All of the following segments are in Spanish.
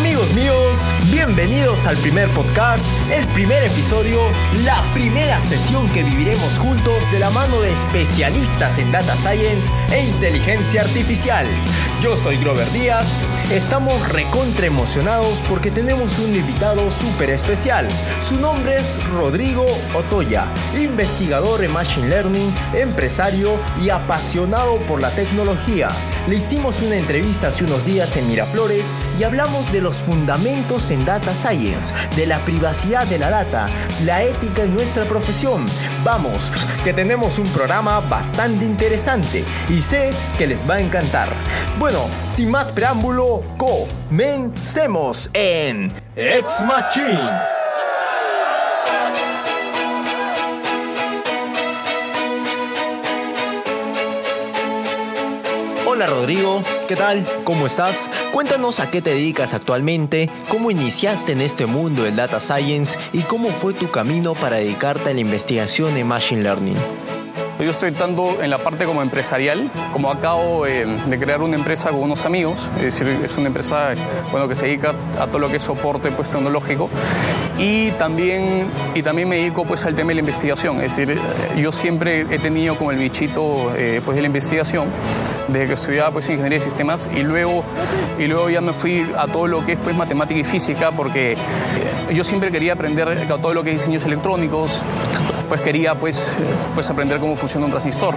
Amigos míos, bienvenidos al primer podcast, el primer episodio, la primera sesión que viviremos juntos de la mano de especialistas en Data Science e Inteligencia Artificial. Yo soy Grover Díaz, estamos recontra emocionados porque tenemos un invitado súper especial. Su nombre es Rodrigo Otoya, investigador en Machine Learning, empresario y apasionado por la tecnología. Le hicimos una entrevista hace unos días en Miraflores y hablamos de los fundamentos en Data Science, de la privacidad de la data, la ética en nuestra profesión. Vamos, que tenemos un programa bastante interesante y sé que les va a encantar. Bueno, sin más preámbulo, comencemos en Ex Machine. Hola Rodrigo, ¿qué tal? ¿Cómo estás? Cuéntanos a qué te dedicas actualmente, cómo iniciaste en este mundo del data science y cómo fue tu camino para dedicarte a la investigación en machine learning. Yo estoy tanto en la parte como empresarial, como acabo eh, de crear una empresa con unos amigos, es decir, es una empresa bueno, que se dedica a todo lo que es soporte pues, tecnológico. Y también, y también me dedico pues, al tema de la investigación, es decir, yo siempre he tenido como el bichito eh, pues, de la investigación desde que estudiaba pues, ingeniería de sistemas y luego, y luego ya me fui a todo lo que es pues, matemática y física porque eh, yo siempre quería aprender todo lo que es diseños electrónicos, pues quería pues, pues aprender cómo funciona un transistor.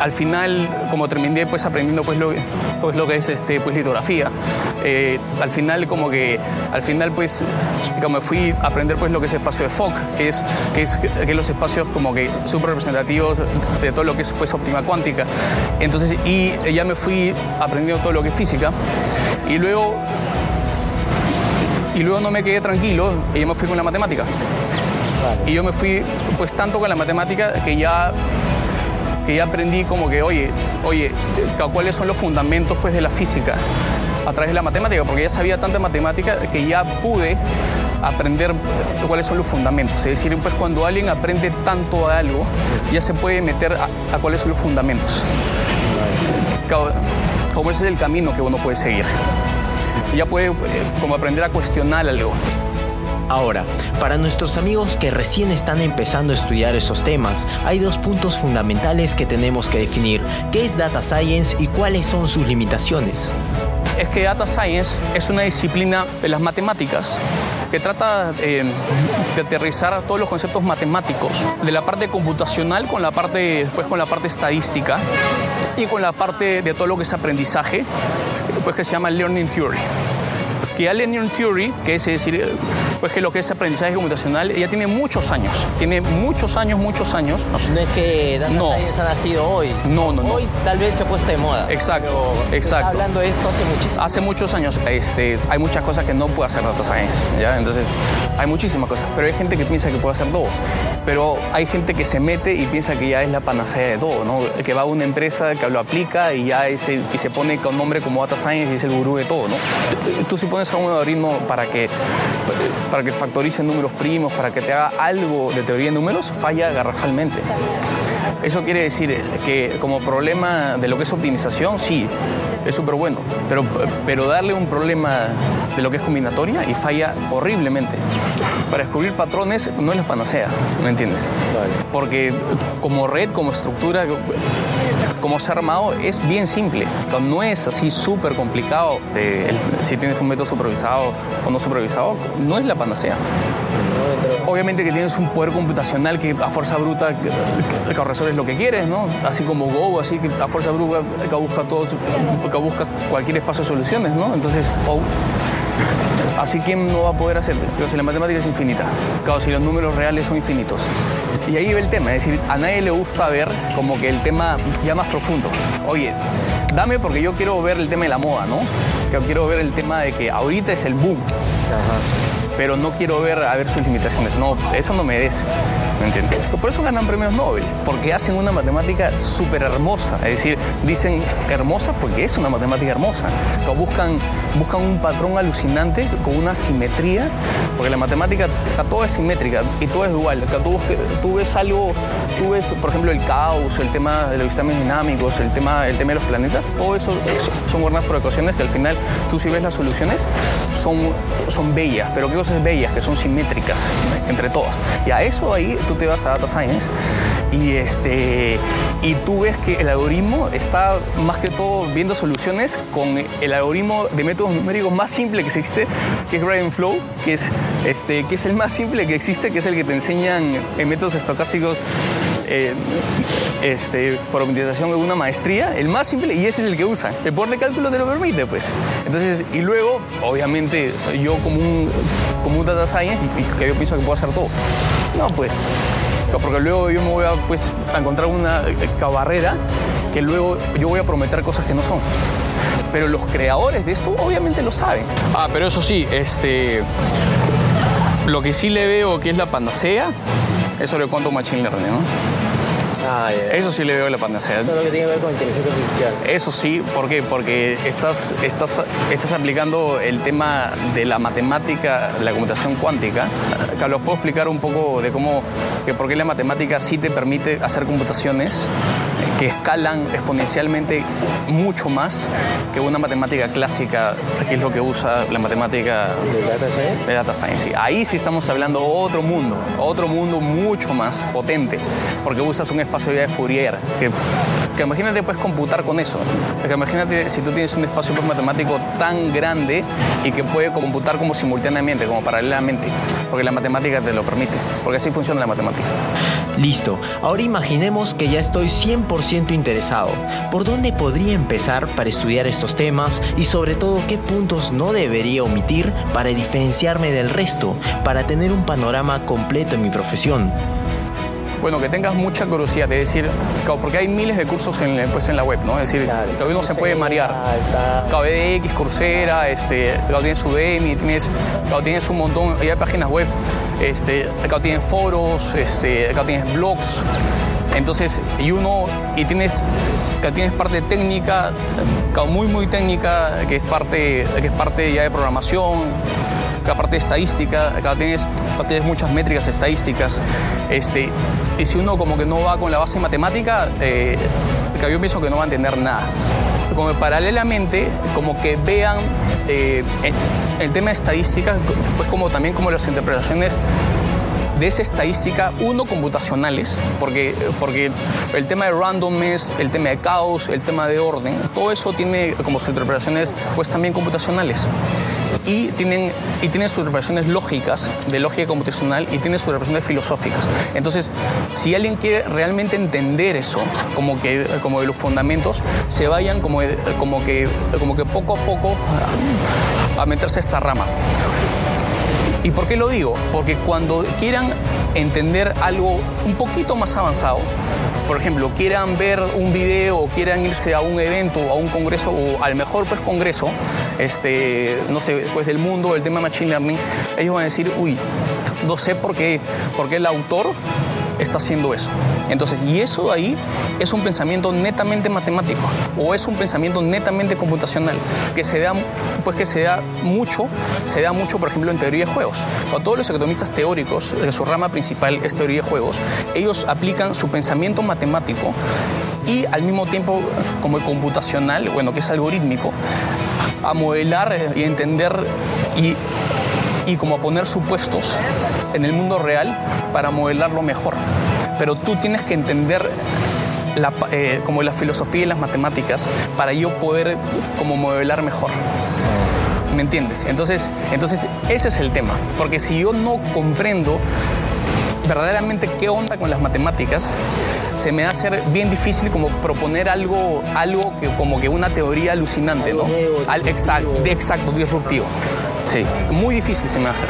al final, como terminé pues aprendiendo pues lo, pues lo que es este, pues litografía, eh, al final como que, al final pues como fui a aprender pues lo que es espacio de Fock, que es, que es, que los espacios como que súper representativos de todo lo que es pues óptima cuántica. Entonces, y ya me fui aprendiendo todo lo que es física, y luego y luego no me quedé tranquilo y ya me fui con la matemática. Y yo me fui pues tanto con la matemática que ya que ya aprendí como que, oye, oye, cuáles son los fundamentos pues de la física a través de la matemática, porque ya sabía tanta matemática que ya pude aprender cuáles son los fundamentos. Es decir, pues cuando alguien aprende tanto de algo, ya se puede meter a, a cuáles son los fundamentos. Como ese es el camino que uno puede seguir. Ya puede eh, como aprender a cuestionar algo. Ahora, para nuestros amigos que recién están empezando a estudiar esos temas, hay dos puntos fundamentales que tenemos que definir. ¿Qué es Data Science y cuáles son sus limitaciones? Es que Data Science es una disciplina de las matemáticas que trata eh, de aterrizar todos los conceptos matemáticos, de la parte computacional con la parte, pues, con la parte estadística y con la parte de todo lo que es aprendizaje, pues que se llama Learning Theory que ya Learning Theory, que es decir, pues que lo que es aprendizaje computacional, ya tiene muchos años, tiene muchos años, muchos años. No, es que Data no. Science ha nacido hoy. No, no, no. Hoy tal vez se ha puesto de moda. Exacto, exacto. hablando de esto hace muchísimo Hace muchos años. Este, hay muchas cosas que no puede hacer Data Science, ¿ya? Entonces, hay muchísimas cosas, pero hay gente que piensa que puede hacer todo. Pero hay gente que se mete y piensa que ya es la panacea de todo, ¿no? Que va a una empresa que lo aplica y ya es y se pone con nombre como Data Science y es el gurú de todo, ¿no? Tú si pones un algoritmo para que, para que factorice números primos, para que te haga algo de teoría de números, falla garrafalmente. Eso quiere decir que como problema de lo que es optimización, sí, es súper bueno, pero, pero darle un problema de lo que es combinatoria y falla horriblemente. Para descubrir patrones no es la panacea, ¿me entiendes? Porque como red, como estructura, como se ha armado es bien simple. No es así súper complicado. si tienes un método supervisado o no supervisado, no es la panacea. Obviamente que tienes un poder computacional que a fuerza bruta que, lo que quieres, ¿no? Así como Go, así que a fuerza bruta busca todos, que busca cualquier espacio de soluciones, ¿no? Entonces, Así quién no va a poder hacerlo. Pero si la matemática es infinita, claro, si los números reales son infinitos. Y ahí ve el tema, es decir, a nadie le gusta ver como que el tema ya más profundo. Oye, dame porque yo quiero ver el tema de la moda, ¿no? Quiero ver el tema de que ahorita es el boom. Pero no quiero ver a ver sus limitaciones. No, eso no merece. ¿Me entiendes? Por eso ganan premios Nobel, porque hacen una matemática súper hermosa. Es decir, dicen hermosa porque es una matemática hermosa. buscan, buscan un patrón alucinante con una simetría, porque la matemática sea, todo es simétrica y todo es dual. O sea, tú, tú ves algo, tú ves, por ejemplo, el caos, el tema de los sistemas dinámicos, el tema, el tema de los planetas, todo eso es- son guardadas por ecuaciones que al final tú si ves las soluciones son, son bellas, pero ¿qué cosas bellas? Que son simétricas entre todas. Y a eso ahí tú te vas a Data Science y, este, y tú ves que el algoritmo está más que todo viendo soluciones con el algoritmo de métodos numéricos más simple que existe, que es Gradient Flow, que es, este, que es el más simple que existe, que es el que te enseñan en métodos estocásticos eh, este, por optimización de una maestría, el más simple, y ese es el que usan. El poder de cálculo te lo permite, pues. Entonces, y luego, obviamente, yo como un, como un data science, que yo pienso que puedo hacer todo. No, pues, porque luego yo me voy a, pues, a encontrar una eh, barrera que luego yo voy a prometer cosas que no son. Pero los creadores de esto obviamente lo saben. Ah, pero eso sí, este, lo que sí le veo que es la panacea es sobre cuánto machine learning, ¿no? Ah, ya. Eso sí le veo la panacea. Todo lo que tiene que ver con inteligencia artificial. Eso sí, ¿por qué? Porque estás, estás, estás aplicando el tema de la matemática, la computación cuántica. Acá los puedo explicar un poco de cómo, que por qué la matemática sí te permite hacer computaciones que escalan exponencialmente mucho más que una matemática clásica, que es lo que usa la matemática ¿De data science? de data science. sí. Ahí sí estamos hablando otro mundo, otro mundo mucho más potente, porque usas un espacio ya de Fourier, que, que imagínate puedes computar con eso. Que imagínate si tú tienes un espacio pues, matemático tan grande y que puede computar como simultáneamente, como paralelamente, porque la matemática te lo permite, porque así funciona la matemática. Listo, ahora imaginemos que ya estoy 100% interesado. ¿Por dónde podría empezar para estudiar estos temas y sobre todo qué puntos no debería omitir para diferenciarme del resto, para tener un panorama completo en mi profesión? Bueno, que tengas mucha curiosidad, de decir, claro, porque hay miles de cursos en, pues, en la web, ¿no? Es decir, que uno se puede marear. KBDX, Coursera, este, claro, tienes Udemy, tienes, claro, tienes un montón, hay páginas web, este, claro, tienes foros, este, claro, tienes blogs. Entonces, y uno, y tienes, claro, tienes parte técnica, claro, muy, muy técnica, que es parte, que es parte ya de programación, cada parte de estadística, acá tienes, acá tienes muchas métricas estadísticas. Este, y si uno como que no va con la base matemática, eh, yo pienso que no va a entender nada. Como paralelamente, como que vean eh, el, el tema de estadística, pues como también como las interpretaciones de esa estadística, uno, computacionales, porque, porque el tema de randomness, el tema de caos, el tema de orden, todo eso tiene como sus interpretaciones pues también computacionales. Y tienen, y tienen sus interpretaciones lógicas, de lógica computacional, y tienen sus interpretaciones filosóficas. Entonces, si alguien quiere realmente entender eso, como que como de los fundamentos, se vayan como, como, que, como que poco a poco a meterse a esta rama. ¿Y por qué lo digo? Porque cuando quieran entender algo un poquito más avanzado, por ejemplo, quieran ver un video o quieran irse a un evento o a un congreso o al mejor pues congreso, este, no sé, pues del mundo del tema Machine Learning, ellos van a decir, uy, no sé por qué, por qué el autor está haciendo eso. Entonces, y eso ahí es un pensamiento netamente matemático o es un pensamiento netamente computacional que se da, pues que se da mucho, se da mucho, por ejemplo, en teoría de juegos. Para todos los economistas teóricos, eh, su rama principal es teoría de juegos, ellos aplican su pensamiento matemático y al mismo tiempo como el computacional, bueno, que es algorítmico, a modelar eh, y entender y y como a poner supuestos en el mundo real para modelarlo mejor. Pero tú tienes que entender la, eh, como la filosofía y las matemáticas para yo poder como modelar mejor. ¿Me entiendes? Entonces, entonces ese es el tema. Porque si yo no comprendo verdaderamente qué onda con las matemáticas, se me va a hacer bien difícil como proponer algo, algo que como que una teoría alucinante, ¿no? Al, exacto, exacto, disruptivo. Sí, muy difícil se me va a hacer.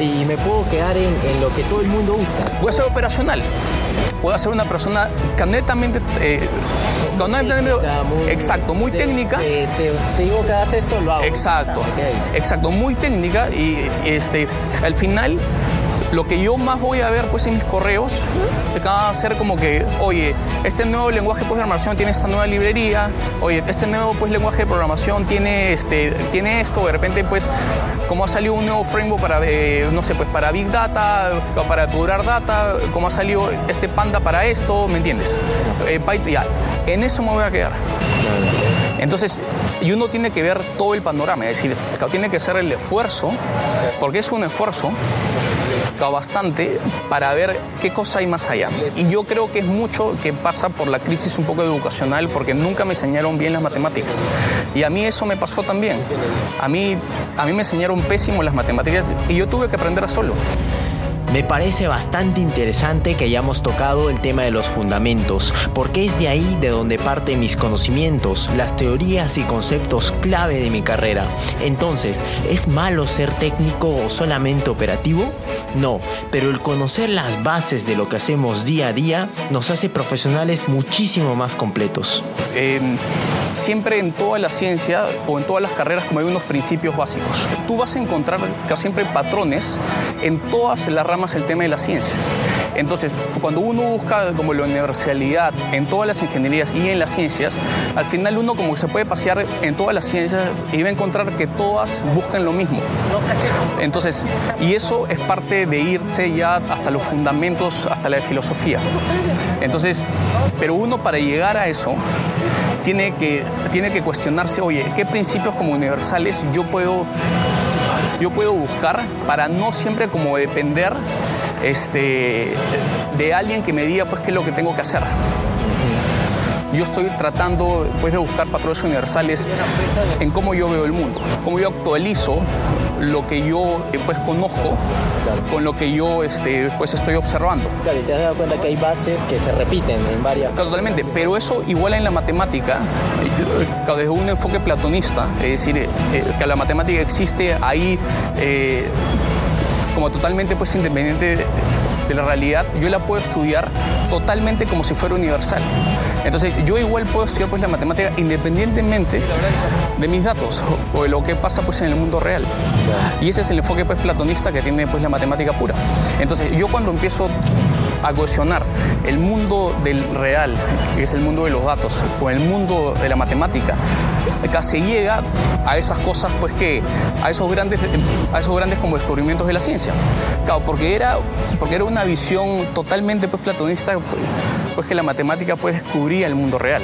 Y me puedo quedar en, en lo que todo el mundo usa. Voy a ser operacional. Puedo ser una persona que netamente... eh, netamente- Técnica, muy- exacto, muy te- técnica. Te, te- te digo que hagas esto, lo hago. Exacto, exacto, muy técnica y este, al final lo que yo más voy a ver pues en mis correos va a ser como que, oye, este nuevo lenguaje pues, de programación tiene esta nueva librería, oye, este nuevo pues lenguaje de programación tiene este tiene esto, de repente pues como ha salido un nuevo framework para eh, no sé, pues para big data, para durar data, como ha salido este panda para esto, ¿me entiendes? Eh, Python, ya, en eso me voy a quedar. Entonces, y uno tiene que ver todo el panorama, es decir, tiene que hacer el esfuerzo, porque es un esfuerzo bastante para ver qué cosa hay más allá. Y yo creo que es mucho que pasa por la crisis un poco educacional, porque nunca me enseñaron bien las matemáticas. Y a mí eso me pasó también. A mí, a mí me enseñaron pésimo las matemáticas y yo tuve que aprender a solo. Me parece bastante interesante que hayamos tocado el tema de los fundamentos, porque es de ahí de donde parten mis conocimientos, las teorías y conceptos clave de mi carrera. Entonces, ¿es malo ser técnico o solamente operativo? No, pero el conocer las bases de lo que hacemos día a día nos hace profesionales muchísimo más completos. siempre en toda la ciencia o en todas las carreras como hay unos principios básicos. Tú vas a encontrar siempre patrones en todas las ramas el tema de la ciencia. Entonces, cuando uno busca como la universalidad en todas las ingenierías y en las ciencias, al final uno como que se puede pasear en todas las ciencias y va a encontrar que todas buscan lo mismo. Entonces, y eso es parte de irse ya hasta los fundamentos, hasta la filosofía. Entonces, pero uno para llegar a eso tiene que, tiene que cuestionarse, oye, ¿qué principios como universales yo puedo yo puedo buscar para no siempre como depender este, de alguien que me diga pues qué es lo que tengo que hacer. Yo estoy tratando pues, de buscar patrones universales en cómo yo veo el mundo, cómo yo actualizo lo que yo eh, pues conozco con lo que yo este, pues estoy observando. Claro, y te has dado cuenta que hay bases que se repiten en varias. totalmente, pero eso igual en la matemática, eh, desde un enfoque platonista, es decir, eh, que la matemática existe ahí como totalmente pues independiente de la realidad, yo la puedo estudiar totalmente como si fuera universal. Entonces yo igual puedo estudiar pues la matemática independientemente de mis datos o de lo que pasa pues en el mundo real. Y ese es el enfoque pues platonista que tiene pues la matemática pura. Entonces yo cuando empiezo a cohesionar el mundo del real, que es el mundo de los datos, con el mundo de la matemática, casi llega a esas cosas, pues que, a esos grandes, a esos grandes como descubrimientos de la ciencia. Claro, porque era, porque era una visión totalmente pues, platonista, pues, pues que la matemática pues descubría el mundo real.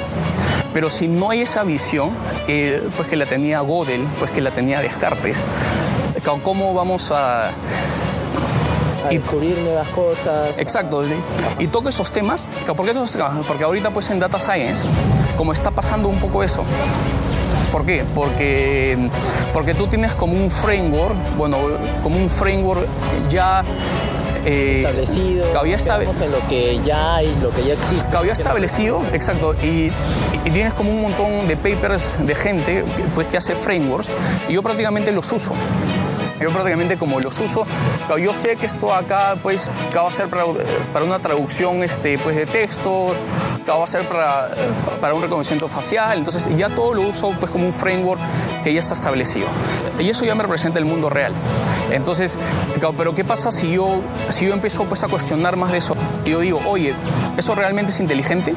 Pero si no hay esa visión, que, pues que la tenía Gödel, pues que la tenía Descartes, ¿cómo vamos a a descubrir nuevas cosas. Exacto. Y toco esos temas. ¿Por qué esos temas? Porque ahorita pues en Data Science, como está pasando un poco eso, ¿Por qué? Porque, porque tú tienes como un framework, bueno, como un framework ya eh, establecido, que había en lo que ya hay, lo que ya existe. Que había establecido, exacto, y, y, tienes como un montón de papers de gente pues, que hace frameworks y yo prácticamente los uso. Yo prácticamente como los uso, yo sé que esto acá pues va a ser para, una traducción este, pues, de texto, va a ser para, para un reconocimiento facial, entonces ya todo lo uso pues como un framework que ya está establecido. Y eso ya me representa el mundo real. Entonces, pero ¿qué pasa si yo, si yo empiezo pues a cuestionar más de eso? Yo digo, oye, ¿eso realmente es inteligente?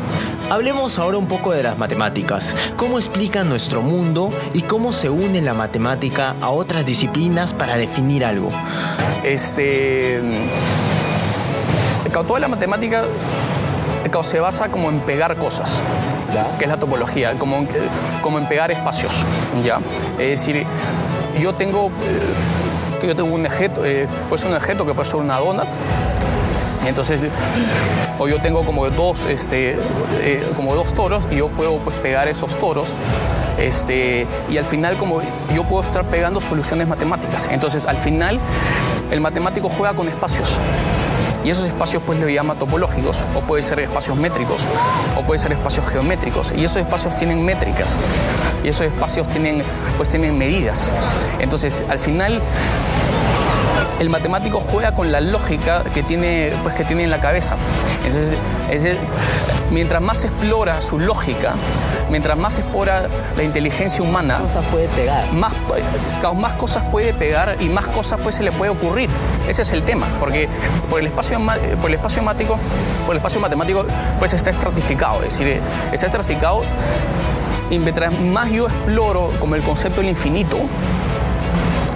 Hablemos ahora un poco de las matemáticas. ¿Cómo explican nuestro mundo y cómo se une la matemática a otras disciplinas para definir algo? Este. Toda la matemática se basa como en pegar cosas, que es la topología, como, como en pegar espacios. ¿ya? Es decir, yo tengo, eh, yo tengo un objeto, eh, pues un objeto que puede ser una donut, entonces, o yo tengo como dos, este, eh, como dos toros y yo puedo pues, pegar esos toros. Este, y al final, como yo puedo estar pegando soluciones matemáticas. Entonces, al final, el matemático juega con espacios. Y esos espacios pues le llama topológicos, o puede ser espacios métricos, o puede ser espacios geométricos. Y esos espacios tienen métricas, y esos espacios tienen, pues tienen medidas. Entonces, al final, el matemático juega con la lógica que tiene, pues, que tiene en la cabeza. Entonces, mientras más explora su lógica, mientras más explora la inteligencia humana, cosas puede pegar. Más, más cosas puede pegar y más cosas pues, se le puede ocurrir. Ese es el tema, porque por el espacio, por el espacio matemático, por el espacio matemático pues está estratificado, es decir, está estratificado y mientras más yo exploro como el concepto del infinito,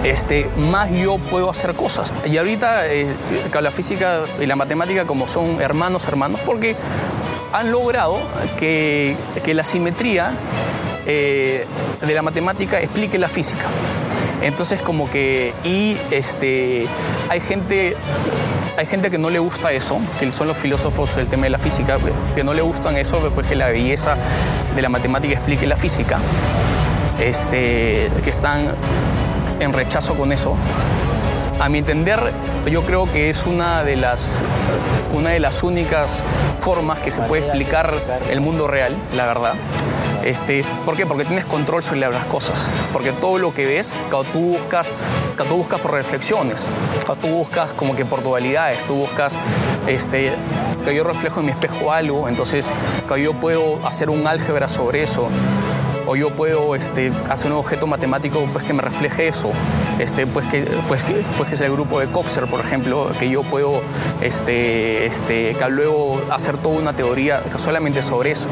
este, más yo puedo hacer cosas. Y ahorita eh, la física y la matemática como son hermanos, hermanos, porque han logrado que, la simetría eh, de la matemática explique la física. Entonces como que, y este, hay gente hay gente que no le gusta eso, que son los filósofos del tema de la física, que no le gustan eso, pues que la belleza de la matemática explique la física, este, que están en rechazo con eso. A mi entender, yo creo que es una de las, una de las únicas formas que se puede explicar el mundo real, la verdad. Este, ¿Por qué? Porque tienes control sobre las cosas. Porque todo lo que ves, cuando tú buscas, cuando tú buscas por reflexiones, cuando tú buscas como que por dualidades, tú buscas este, que yo reflejo en mi espejo algo, entonces que yo puedo hacer un álgebra sobre eso o yo puedo este, hacer un objeto matemático pues, que me refleje eso, este, pues, que, pues, que, pues que es el grupo de Coxer, por ejemplo, que yo puedo este, este, luego hacer toda una teoría solamente sobre eso.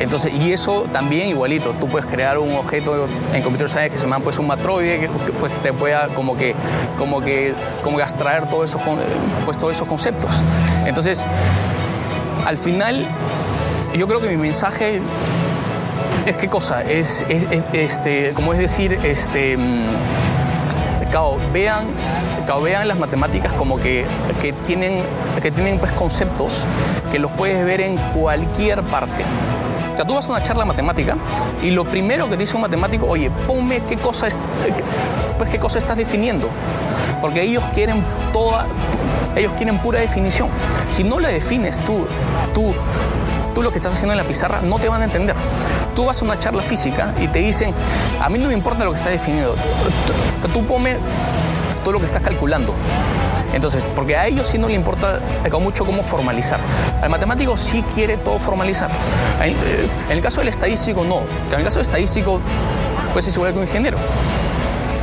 Entonces, y eso también igualito, tú puedes crear un objeto en computer science que se llama pues un matroide que, pues te pueda como que como que como abstraer todos esos pues todos esos conceptos. Entonces, al final yo creo que mi mensaje es qué cosa, es, este, como es decir, este, mm, vean, vean las matemáticas como que, que tienen, que tienen pues, conceptos que los puedes ver en cualquier parte. O sea, tú vas a una charla matemática y lo primero que te dice un matemático, oye, ponme qué cosa, es, pues, qué cosa estás definiendo. Porque ellos quieren toda, ellos quieren pura definición. Si no la defines tú, tú tú lo que estás haciendo en la pizarra no te van a entender. Tú vas a una charla física y te dicen, a mí no me importa lo que estás definiendo, tú, ponme todo lo que estás calculando. Entonces, porque a ellos sí no le importa mucho cómo formalizar. Al matemático sí quiere todo formalizar. En el caso del estadístico, no. En el caso del estadístico, pues es igual que un ingeniero.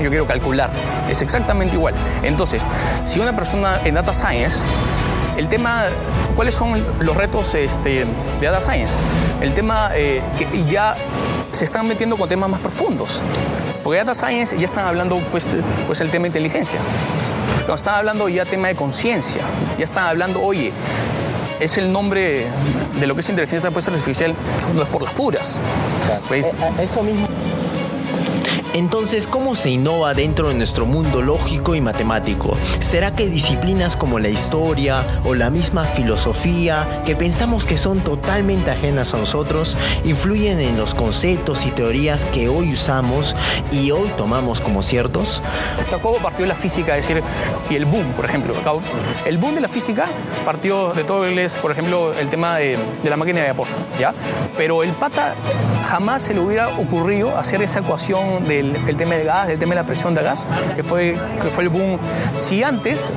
Yo quiero calcular. Es exactamente igual. Entonces, si una persona en data science el tema, ¿cuáles son los retos este, de Data Science? El tema eh, que ya se están metiendo con temas más profundos. Porque Data Science ya están hablando, pues, pues el tema de inteligencia. Cuando están hablando ya tema de conciencia. Ya están hablando, oye, es el nombre de lo que es inteligencia artificial, no es por las puras. Pues, eh, eso mismo entonces, ¿cómo se innova dentro de nuestro mundo lógico y matemático? ¿Será que disciplinas como la historia o la misma filosofía, que pensamos que son totalmente ajenas a nosotros, influyen en los conceptos y teorías que hoy usamos y hoy tomamos como ciertos? ¿Cómo partió la física? Es decir, y el boom, por ejemplo. El boom de la física partió de todo el, por ejemplo, el tema de, la máquina de vapor, ¿ya? Pero el pata jamás se le hubiera ocurrido hacer esa ecuación de el, tema del gas, el tema de la presión de gas, que fue, que fue el boom. Si antes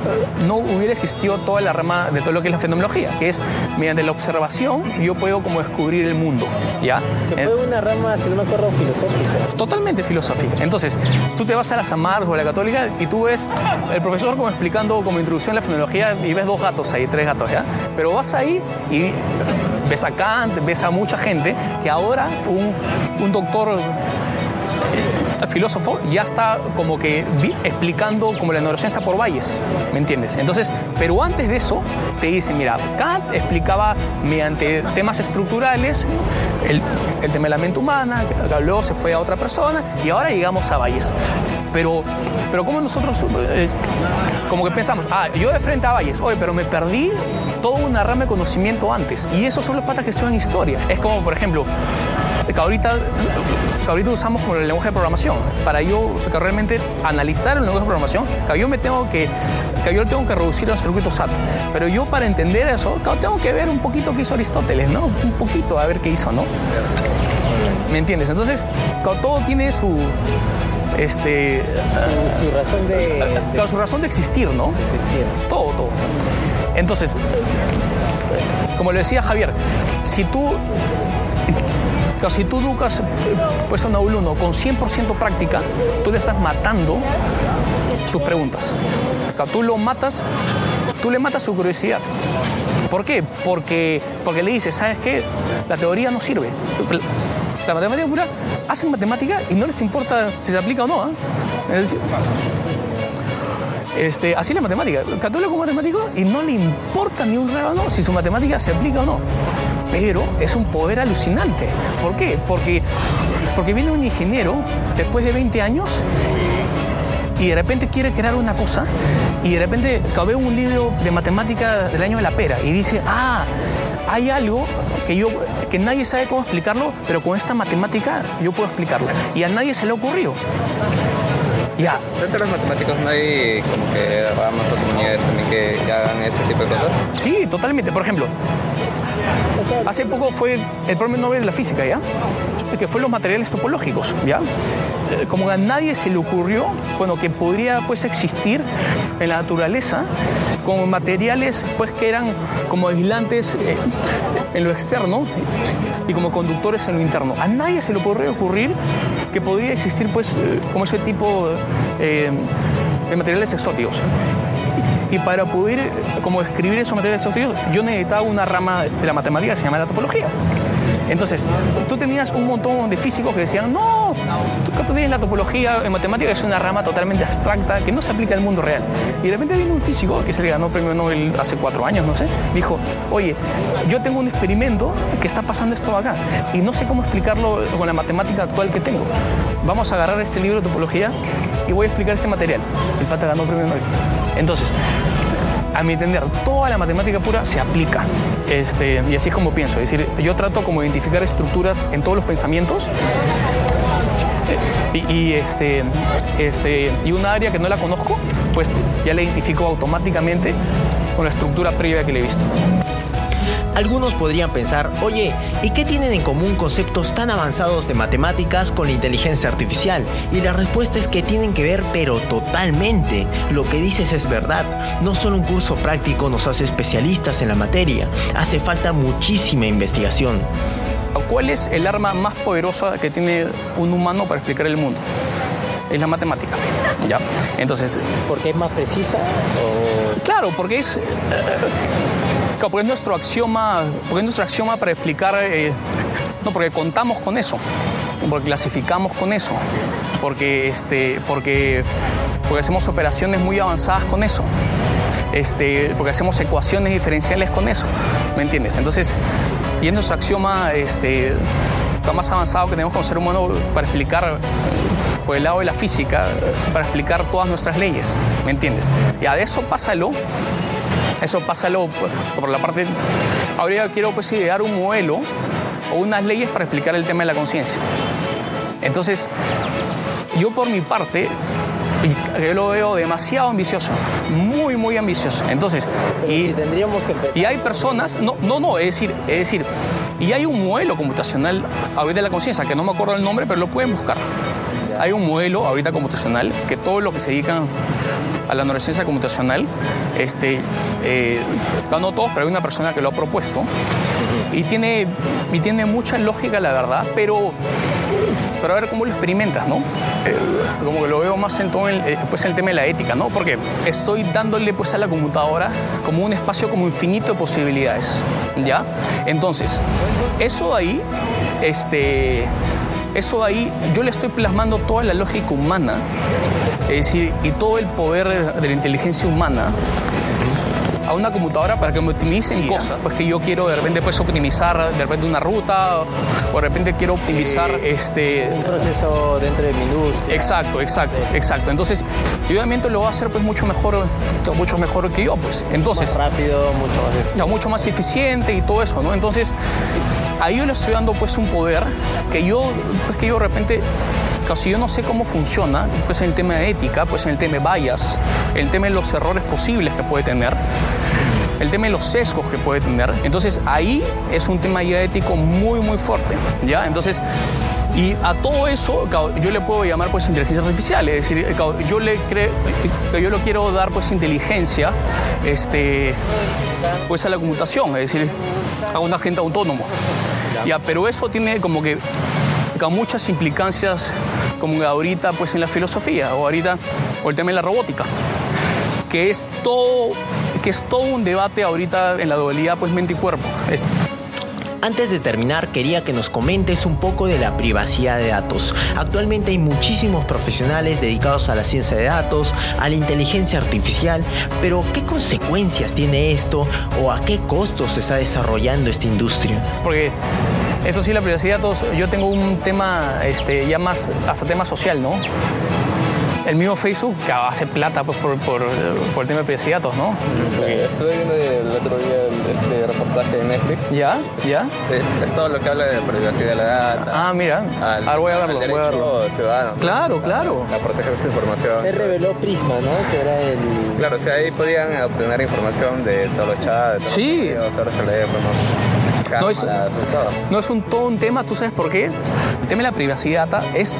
no hubiera existido toda la rama de todo lo que es la fenomenología, que es mediante la observación yo puedo como descubrir el mundo, ¿ya? Que fue una rama, si no me acuerdo, filosófica. Totalmente filosófica. Entonces, tú te vas a la San Marcos o a la Católica y tú ves el profesor como explicando como introducción a la fenomenología y ves dos gatos ahí, tres gatos, ¿ya? Pero vas ahí y ves a Kant, ves a mucha gente que ahora un, un doctor filósofo ya está como que explicando como la neurociencia por valles, ¿me entiendes? Entonces, pero antes de eso te dicen, mira, Kant explicaba mediante temas estructurales el, tema de la mente humana, luego se fue a otra persona y ahora llegamos a Valles. Pero, pero como nosotros, eh, como que pensamos, ah, yo de frente a Valles, oye, pero me perdí toda una rama de conocimiento antes. Y esos son los patas que estudian historia. Es como, por ejemplo, que ahorita, ahorita usamos como el lenguaje de programación. Para yo que realmente analizar el lenguaje de programación, que yo me tengo que, que yo tengo que reducir los circuitos SAT. Pero yo para entender eso, tengo que ver un poquito qué hizo Aristóteles, ¿no? Un poquito a ver qué hizo, ¿no? ¿Me entiendes? Entonces, todo tiene su, este, su, razón de, su razón de existir, ¿no? Existir. Todo, todo. Entonces, como le decía Javier, si tú si tú educas pues, a un alumno con 100% práctica, tú le estás matando sus preguntas. Tú lo matas, tú le matas su curiosidad. ¿Por qué? Porque, porque le dices, ¿sabes qué? La teoría no sirve. La matemática pura hacen matemática y no les importa si se aplica o no. ¿ah? Es decir, este, así la matemática. Católico matemático y no le importa ni un rábano si su matemática se aplica o no. Pero es un poder alucinante. ¿Por qué? Porque, porque viene un ingeniero después de 20 años y de repente quiere crear una cosa y de repente cabe un libro de matemática del año de la pera y dice, ah, hay algo que yo que nadie sabe cómo explicarlo, pero con esta matemática yo puedo explicarlo. Y a nadie se le ocurrió. Ya. Dentro de los matemáticos no hay como que ramas o comunidades también que hagan ese tipo de cosas. Sí, totalmente. Por ejemplo, hace poco fue el premio Nobel de la física, ¿ya? Que fue los materiales topológicos, ¿ya? Eh, como a nadie se le ocurrió, bueno, que podría pues existir en la naturaleza con materiales pues que eran como aislantes eh, en lo externo y como conductores en lo interno. A nadie se le podría ocurrir que podría existir pues eh, como ese tipo eh, de materiales exóticos. Y para poder como escribir esos materiales exóticos yo necesitaba una rama de la matemática que se llama la topología. Entonces, tú tenías un montón de físicos que decían, no, la topología en matemática, es una rama totalmente abstracta que no se aplica al mundo real. Y de repente vino un físico que se le ganó premio Nobel hace cuatro años, no sé, dijo, oye, yo tengo un experimento que está pasando esto acá y no sé cómo explicarlo con la matemática actual que tengo. Vamos a agarrar este libro de topología y voy a explicar este material. El pata ganó premio Nobel. Entonces, a mi entender, toda la matemática pura se aplica. Este, y así es como pienso. Es decir, yo trato como identificar estructuras en todos los pensamientos. Y, y, este, este, y una área que no la conozco, pues ya la identifico automáticamente con la estructura previa que le he visto. Algunos podrían pensar, oye, ¿y qué tienen en común conceptos tan avanzados de matemáticas con la inteligencia artificial? Y la respuesta es que tienen que ver, pero totalmente. Lo que dices es verdad. No solo un curso práctico nos hace especialistas en la materia, hace falta muchísima investigación. ¿Cuál es el arma más poderosa que tiene un humano para explicar el mundo? Es la matemática. ¿Ya? Entonces. ¿Porque es más precisa? Claro, porque es porque es nuestro axioma, porque es nuestro axioma para explicar, eh, no, porque contamos con eso, porque clasificamos con eso, porque, este, porque, porque hacemos operaciones muy avanzadas con eso. Este, porque hacemos ecuaciones diferenciales con eso, ¿me entiendes? Entonces, y es nuestro axioma este, más avanzado que tenemos como ser humano para explicar por el lado de la física, para explicar todas nuestras leyes, ¿me entiendes? Y a eso pásalo eso pásalo por, la parte... Ahora quiero pues idear un modelo o unas leyes para explicar el tema de la conciencia. Entonces, yo por mi parte, yo lo veo demasiado ambicioso, muy, muy ambicioso. Entonces, y, tendríamos que y hay personas, no, no, no, es decir, es decir, y hay un modelo computacional ahorita de la conciencia, que no me acuerdo el nombre, pero lo pueden buscar. Hay un modelo ahorita computacional que todos los que se dedican a la neurociencia computacional, este, eh, no todos, pero hay una persona que lo ha propuesto y tiene, y tiene mucha lógica, la verdad, pero, pero a ver cómo lo experimentas, ¿no? Eh, como que lo veo más en todo el, eh, pues el tema de la ética, ¿no? Porque estoy dándole pues a la computadora como un espacio como infinito de posibilidades, ¿ya? Entonces, eso ahí, este eso ahí yo le estoy plasmando toda la lógica humana, es decir, y todo el poder de la inteligencia humana a una computadora para que me optimicen cosas, pues que yo quiero de repente pues optimizar de repente una ruta o de repente quiero optimizar este un proceso dentro de mi industria. Exacto, exacto, exacto. Entonces, obviamente lo va a hacer pues mucho mejor mucho mejor que yo, pues. Entonces, más rápido, mucho más eficiente. mucho más eficiente y todo eso, ¿no? Entonces, ahí yo le estoy dando pues un poder que yo, pues que yo de repente, casi yo no sé cómo funciona, pues en el tema de ética, pues en el tema de en el tema de los errores posibles que puede tener, el tema de los sesgos que puede tener. Entonces ahí es un tema ya ético muy, muy fuerte, ¿ya? Entonces Y a todo eso yo le puedo llamar pues inteligencia artificial, es decir, yo le creo, yo lo quiero dar pues inteligencia este, pues a la computación, es decir, a un agente autónomo. Ya, pero eso tiene como que muchas implicancias como ahorita pues en la filosofía o ahorita o el tema de la robótica que es todo que es todo un debate ahorita en la dualidad pues mente y cuerpo es, Antes de terminar, quería que nos comentes un poco de la privacidad de datos. Actualmente hay muchísimos profesionales dedicados a la ciencia de datos, a la inteligencia artificial, pero ¿qué consecuencias tiene esto o a qué costos se está desarrollando esta industria? porque eso sí la privacidad de datos yo tengo un tema este ya más hasta tema social no el mismo Facebook que hace plata pues, por, por, por el tema de privacidad de datos, ¿no? Estuve viendo el otro día este reportaje de Netflix. ¿Ya? ¿Ya? Es, es todo lo que habla de privacidad de la data. Ah, mira. al- Ahora voy a verlo, al voy a verlo. ciudadano. Claro, claro. A proteger su información. Él reveló Prisma, ¿no? Que era el... Claro, o sea, ahí podían obtener información de todos los chats, de todos Sí. los videos, todos los teléfonos, No, es- todo. No es un, todo un tema, ¿tú sabes por qué? El tema de la privacidad es,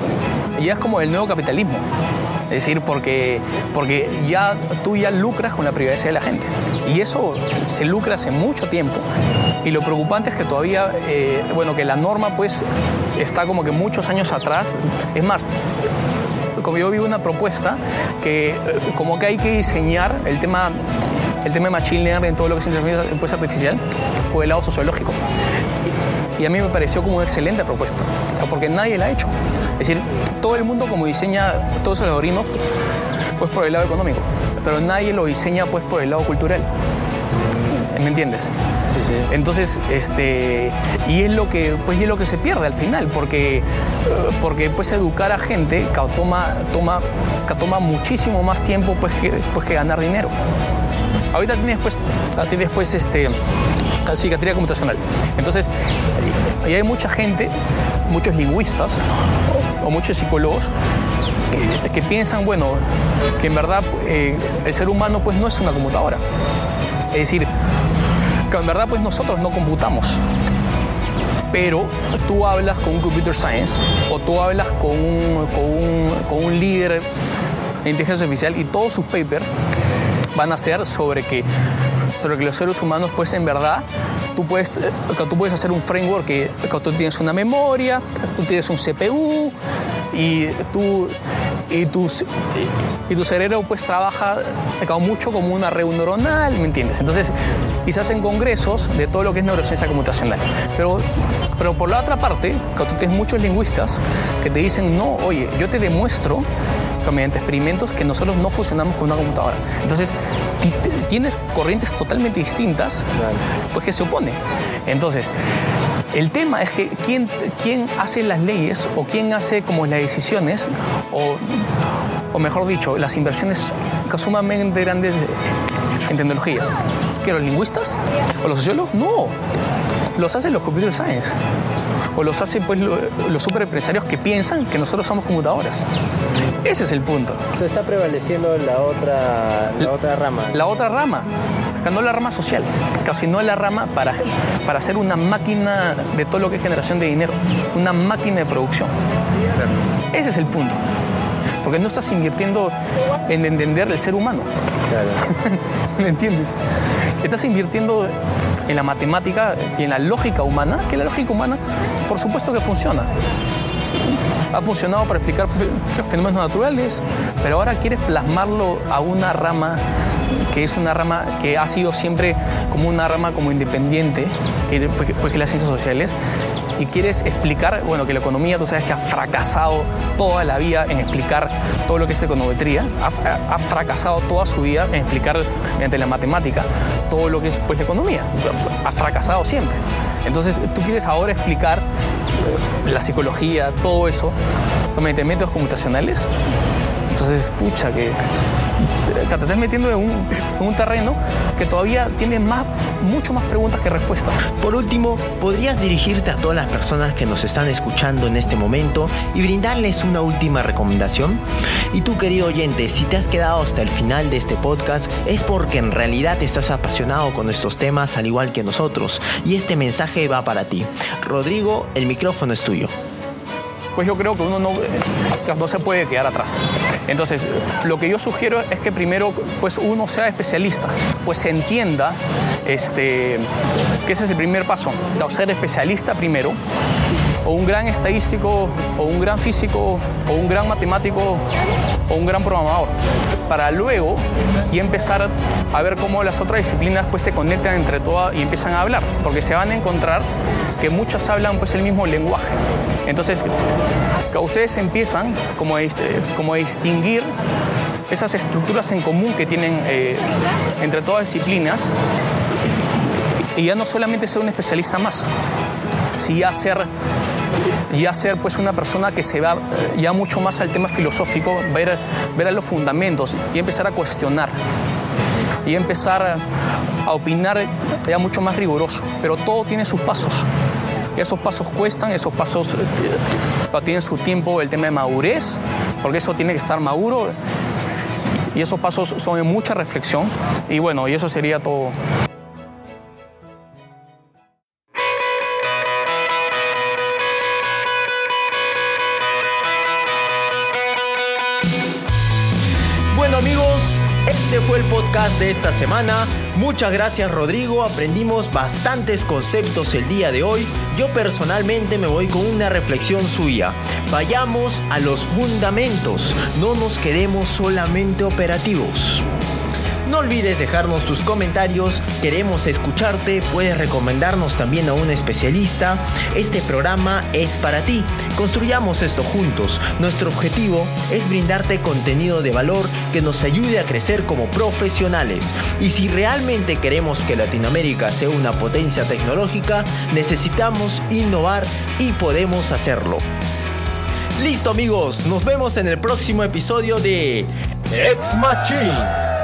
ya es como el nuevo capitalismo. Es decir, porque, porque ya tú ya lucras con la privacidad de la gente. Y eso se lucra hace mucho tiempo. Y lo preocupante es que todavía, eh, bueno, que la norma pues está como que muchos años atrás. Es más, como yo vi una propuesta que eh, como que hay que diseñar el tema el tema de machine learning en todo lo que es inteligencia artificial por el lado sociológico y a mí me pareció como una excelente propuesta porque nadie la ha hecho es decir todo el mundo como diseña todos esos algoritmos pues por el lado económico pero nadie lo diseña pues por el lado cultural ¿me entiendes? Sí, sí. Entonces, este, y es lo que, pues, y es lo que se pierde al final, porque, porque pues educar a gente que toma, toma, toma muchísimo más tiempo pues, que, pues, que ganar dinero. Ahorita tienes pues, tienes pues este, psiquiatría computacional. Entonces, y hay mucha gente, muchos lingüistas o muchos psicólogos que, piensan, bueno, que en verdad eh, el ser humano pues no es una computadora. Es decir, que en verdad pues nosotros no computamos. Pero tú hablas con un computer science o tú hablas con un, con un, con un líder de inteligencia artificial y todos sus papers van a ser sobre que, sobre que los seres humanos pues en verdad tú puedes, eh, tú puedes hacer un framework que, que tú tienes una memoria, tú tienes un CPU y tú y tu, y tu cerebro pues trabaja como mucho como una red neuronal, ¿me entiendes? Entonces, y se hacen congresos de todo lo que es neurociencia computacional. Pero, pero por la otra parte, que tú tienes muchos lingüistas que te dicen, no, oye, yo te demuestro mediante experimentos que nosotros no funcionamos con una computadora. Entonces, ti- ti- tienes corrientes totalmente distintas, pues que se oponen. Entonces, el tema es que quién, quién hace las leyes o quién hace como las decisiones o, o mejor dicho, las inversiones sumamente grandes en tecnologías. ¿Que los lingüistas o los sociólogos? No, los hacen los computer science o los hacen pues lo- los superempresarios que piensan que nosotros somos computadoras. Ese es el punto. Se está prevaleciendo la otra, la otra rama. La otra rama, ganó la rama social, casi no la rama para, para hacer una máquina de todo lo que es generación de dinero, una máquina de producción. Ese es el punto. Porque no estás invirtiendo en entender el ser humano. Claro. ¿Me entiendes? Estás invirtiendo en la matemática y en la lógica humana, que la lógica humana, por supuesto que funciona. Ha funcionado para explicar fe- fenómenos naturales, pero ahora quieres plasmarlo a una rama que es una rama que ha sido siempre como una rama como independiente, que, pues, que- pues que las ciencias sociales, y quieres explicar, bueno, que la economía, tú sabes que ha fracasado toda la vida en explicar todo lo que es econometría, ha, ha- fracasado toda su vida en explicar mediante la matemática todo lo que es pues, la economía, ha fracasado siempre. Entonces tú quieres ahora explicar eh, la psicología, todo eso, mediante métodos computacionales. Entonces, pucha, que te estás metiendo en un, en un terreno que todavía tiene más, mucho más preguntas que respuestas. Por último, ¿podrías dirigirte a todas las personas que nos están escuchando en este momento y brindarles una última recomendación? Y tú, querido oyente, si te has quedado hasta el final de este podcast, es porque en realidad estás apasionado con estos temas al igual que nosotros. Y este mensaje va para ti. Rodrigo, el micrófono es tuyo. Pues yo creo que uno no, no se puede quedar atrás. Entonces, lo que yo sugiero es que primero pues uno sea especialista, pues se entienda este, que ese es el primer paso, ser especialista primero o un gran estadístico, o un gran físico, o un gran matemático, o un gran programador, para luego y empezar a ver cómo las otras disciplinas pues se conectan entre todas y empiezan a hablar, porque se van a encontrar que muchas hablan pues el mismo lenguaje. Entonces, que ustedes empiezan como a, como distinguir esas estructuras en común que tienen eh, entre todas disciplinas y ya no solamente ser un especialista más, si ya ser ya ser pues una persona que se va ya mucho más al tema filosófico, ver, ver a los fundamentos y empezar a cuestionar y empezar a opinar ya mucho más riguroso, pero todo tiene sus pasos. Esos pasos cuestan, esos pasos eh, tienen su tiempo, el tema de madurez, porque eso tiene que estar maduro y esos pasos son de mucha reflexión y bueno, y eso sería todo. De esta semana. Muchas gracias Rodrigo, aprendimos bastantes conceptos el día de hoy. Yo personalmente me voy con una reflexión suya. Vayamos a los fundamentos, no nos quedemos solamente operativos. No olvides dejarnos tus comentarios, queremos escucharte, puedes recomendarnos también a un especialista. Este programa es para ti. Construyamos esto juntos. Nuestro objetivo es brindarte contenido de valor que nos ayude a crecer como profesionales. Y si realmente queremos que Latinoamérica sea una potencia tecnológica, necesitamos innovar y podemos hacerlo. Listo amigos, nos vemos en el próximo episodio de Ex Machine.